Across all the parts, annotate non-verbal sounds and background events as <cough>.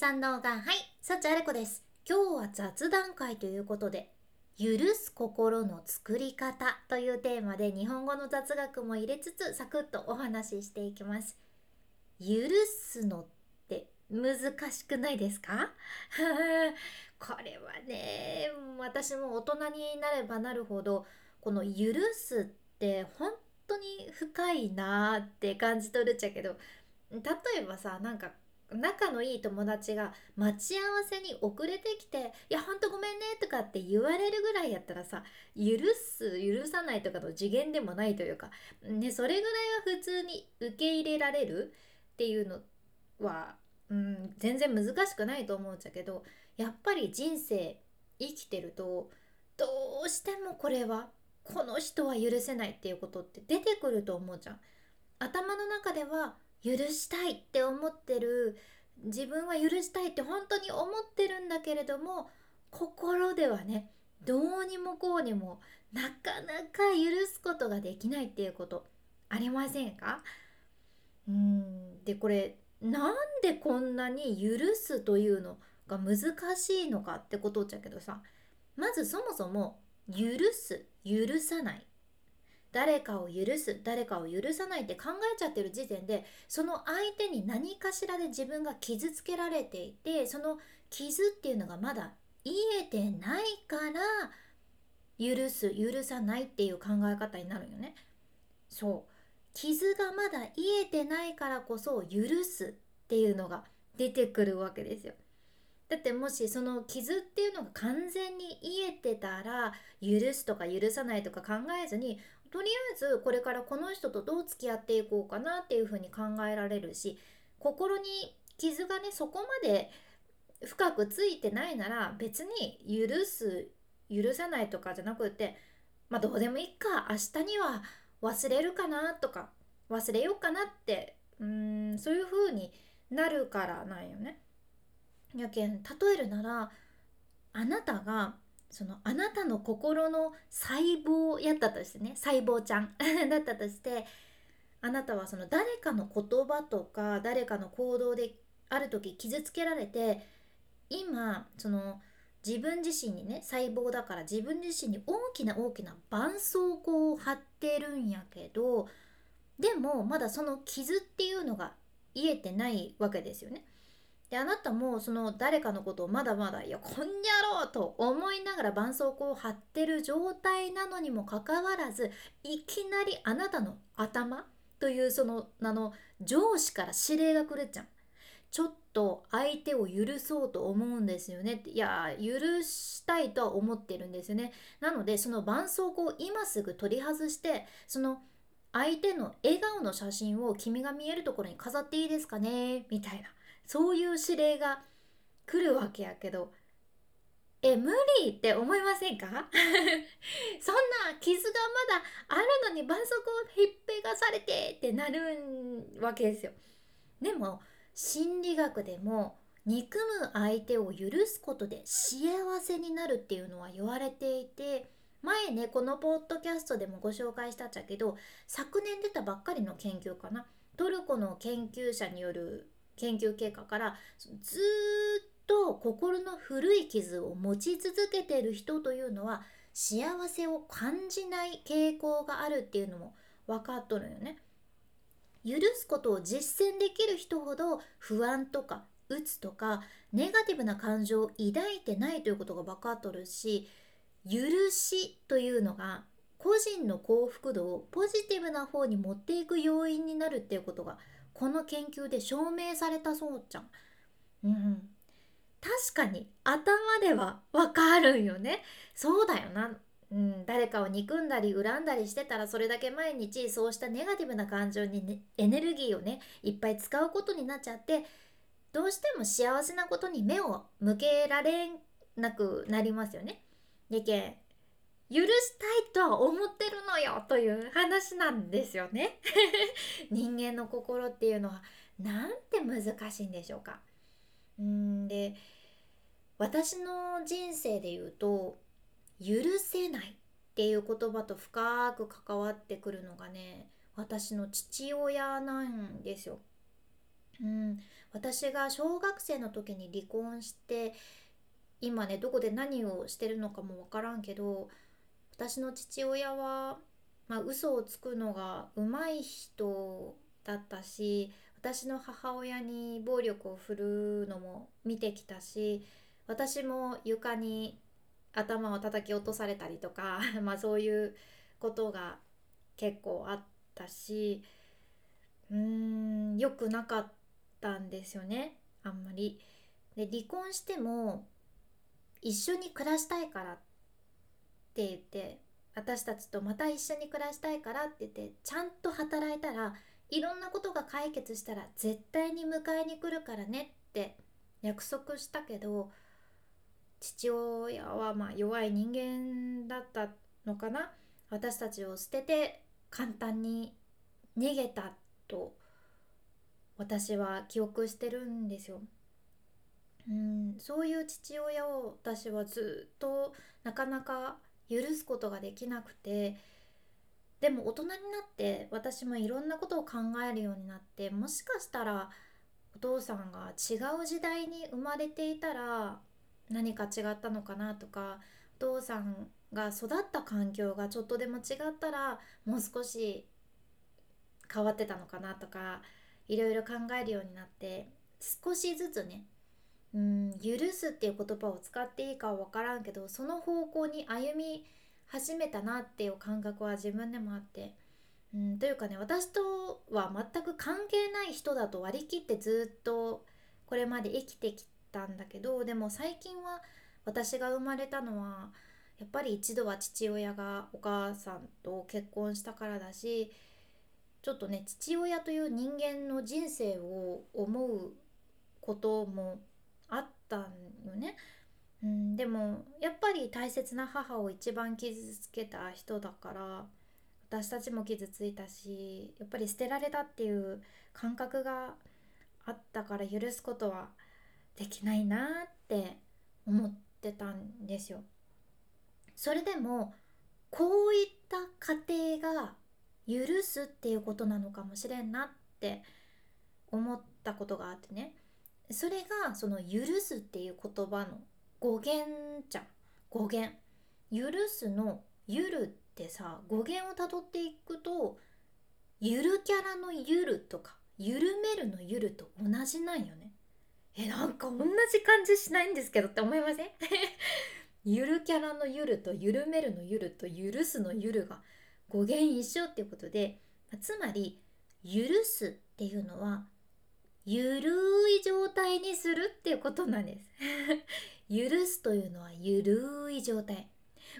三能がはい幸あれ子です。今日は雑談会ということで許す心の作り方というテーマで日本語の雑学も入れつつサクッとお話ししていきます。許すのって難しくないですか？<laughs> これはね私も大人になればなるほどこの許すって本当に深いなーって感じ取るっちゃけど例えばさなんか仲のいい友達が待ち合わせに遅れてきて「いやほんとごめんね」とかって言われるぐらいやったらさ許す許さないとかの次元でもないというか、ね、それぐらいは普通に受け入れられるっていうのは、うん、全然難しくないと思うんだけどやっぱり人生生きてるとどうしてもこれはこの人は許せないっていうことって出てくると思うじゃん。頭の中では許したいって思ってる自分は許したいって本当に思ってるんだけれども心ではねどうにもこうにもなかなか許すことができないっていうことありませんか？うんでこれなんでこんなに許すというのが難しいのかってことじゃけどさまずそもそも許す許さない。誰かを許す誰かを許さないって考えちゃってる時点でその相手に何かしらで自分が傷つけられていてその傷っていうのがまだ癒えてないから許す許さないっていう考え方になるよね。そう傷がまだ癒えてないからこそ許すっていうのが出てくるわけですよ。だってもしその傷っていうのが完全に癒えてたら許すとか許さないとか考えずにとりあえずこれからこの人とどう付き合っていこうかなっていうふうに考えられるし心に傷がねそこまで深くついてないなら別に許す許さないとかじゃなくてまあどうでもいいか明日には忘れるかなとか忘れようかなってうんそういう風になるからなんよね。やけん例えるならあなたがそのあなたの心の細胞やったとしてね細胞ちゃん <laughs> だったとしてあなたはその誰かの言葉とか誰かの行動である時傷つけられて今その自分自身にね細胞だから自分自身に大きな大きな絆創膏を貼ってるんやけどでもまだその傷っていうのが癒えてないわけですよね。であなたもその誰かのことをまだまだ「いやこんにゃろ!」と思いながら絆創膏を貼ってる状態なのにもかかわらずいきなりあなたの頭というその名の上司から指令が来るじゃん。ちょっと相手を許そうと思うんですよねっていや許したいとは思ってるんですよねなのでその絆創膏を今すぐ取り外してその相手の笑顔の写真を君が見えるところに飾っていいですかね？みたいなそういう指令が来るわけやけどえ無理って思いませんか？<laughs> そんな傷がまだあるのに絆創膏をひっぺがされてってなるわけですよ。でも心理学でも憎む相手を許すことで幸せになるっていうのは言われていて前ねこのポッドキャストでもご紹介したっちゃけど昨年出たばっかりの研究かなトルコの研究者による研究結果からずっと心の古い傷を持ち続けている人というのは幸せを感じない傾向があるっていうのも分かっとるよね。許すことを実践できる人ほど不安とか鬱とかネガティブな感情を抱いてないということが分かっとるし許しというのが個人の幸福度をポジティブな方に持っていく要因になるっていうことがこの研究で証明されたそうじゃん。うん、確かに頭ではわかるよね。そうだよな。うん、誰かを憎んだり恨んだりしてたらそれだけ毎日そうしたネガティブな感情に、ね、エネルギーをねいっぱい使うことになっちゃってどうしても幸せなことに目を向けられなくなりますよね。でけ許したいとは思ってるのよという話なんですよね <laughs> 人間の心っていうのはなんて難しいんでしょうかうんで私の人生で言うと許せないっていう言葉と深く関わってくるのがね私の父親なんですよ。うん、私が小学生の時に離婚して今ねどこで何をしてるのかも分からんけど私の父親は、まあ、嘘をつくのが上手い人だったし私の母親に暴力を振るうのも見てきたし私も床に頭を叩き落とされたりとか <laughs> まあそういうことが結構あったしうーん良くなかったんですよねあんまり。で離婚しても一緒に暮らしたいからってって言って私たちとまた一緒に暮らしたいからって言ってちゃんと働いたらいろんなことが解決したら絶対に迎えに来るからねって約束したけど父親はまあ弱い人間だったのかな私たちを捨てて簡単に逃げたと私は記憶してるんですよ。うんそういう父親を私はずっとなかなか許すことができなくてでも大人になって私もいろんなことを考えるようになってもしかしたらお父さんが違う時代に生まれていたら何か違ったのかなとかお父さんが育った環境がちょっとでも違ったらもう少し変わってたのかなとかいろいろ考えるようになって少しずつねうん許すっていう言葉を使っていいかは分からんけどその方向に歩み始めたなっていう感覚は自分でもあって、うん、というかね私とは全く関係ない人だと割り切ってずっとこれまで生きてきたんだけどでも最近は私が生まれたのはやっぱり一度は父親がお母さんと結婚したからだしちょっとね父親という人間の人生を思うこともったんよね。うん、でもやっぱり大切な母を一番傷つけた人だから私たちも傷ついたしやっぱり捨てられたっていう感覚があったから許すことはできないなって思ってたんですよ。それでもこういった家庭が許すっていうことなのかもしれんなって思ったことがあってねそれがその「許す」っていう言葉の語源じゃん。語源。許すの「ゆる」ってさ語源をたどっていくとゆるキャラの「ゆる」とか緩めるの「ゆる」と同じなんよね。えなんか同じ感じしないんですけどって思いません？<laughs> ゆるキャラの「ゆる」と緩めるの「ゆる」と許すの「ゆる」が語源一緒っていうことでつまり許すっていうのはゆるい状っていうことなんです。<laughs> 許すというのはゆるい状態。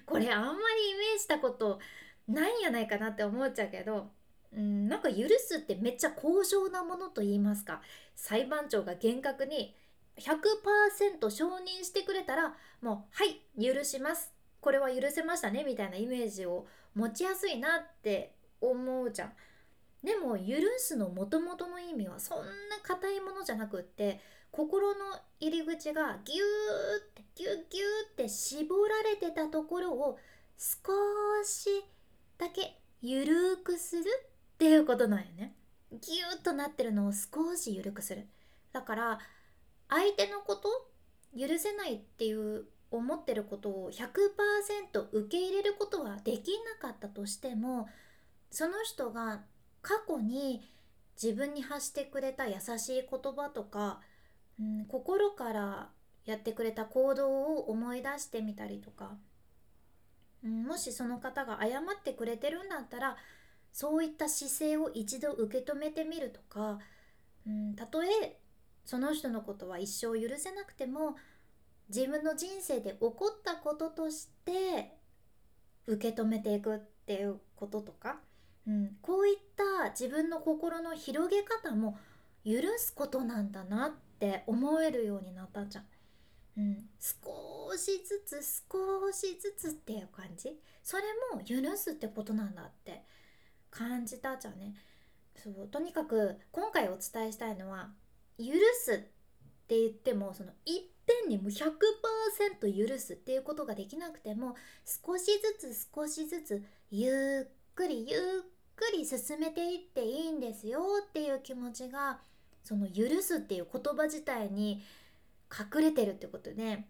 これあんまりイメージしたことないんやないかなって思っちゃうけどうんなんか許すってめっちゃ高尚なものと言いますか。裁判長が厳格に100%承認してくれたらもうはい許します。これは許せましたねみたいなイメージを持ちやすいなって思うじゃん。でも許すのもともとの意味はそんな硬いものじゃなくって心の入り口がギューってギュッギューって絞られてたところを少しだけゆるくするっていうことなんよね。ギューッとなってるのを少しゆるくする。だから相手のこと許せないっていう思ってることを100%受け入れることはできなかったとしてもその人が過去に自分に発してくれた優しい言葉とか、うん、心からやってくれた行動を思い出してみたりとか、うん、もしその方が謝ってくれてるんだったらそういった姿勢を一度受け止めてみるとか、うん、たとえその人のことは一生許せなくても自分の人生で起こったこととして受け止めていくっていうこととかうん、こういった自分の心の広げ方も許すことなんだなってって思えるようになったじゃん。うん、少しずつ少しずつっていう感じ？それも許すってことなんだって感じたじゃんね。そうとにかく今回お伝えしたいのは許すって言ってもそのいっぺんにも100%許すっていうことができなくても少しずつ少しずつゆっくりゆっくり進めていっていいんですよっていう気持ちがその「許す」っていう言葉自体に隠れてるってことで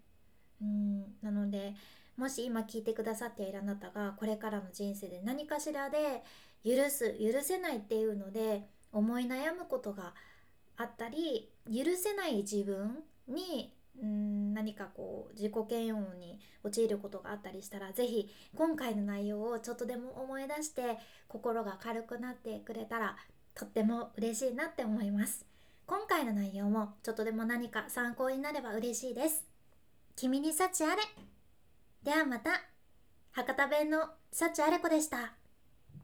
うん。なのでもし今聞いてくださっているあなたがこれからの人生で何かしらで許す許せないっていうので思い悩むことがあったり許せない自分にうん何かこう自己嫌悪に陥ることがあったりしたら是非今回の内容をちょっとでも思い出して心が軽くなってくれたらとっても嬉しいなって思います。今回の内容もちょっとでも何か参考になれば嬉しいです。君に幸あれ。ではまた。博多弁の幸あれ子でした。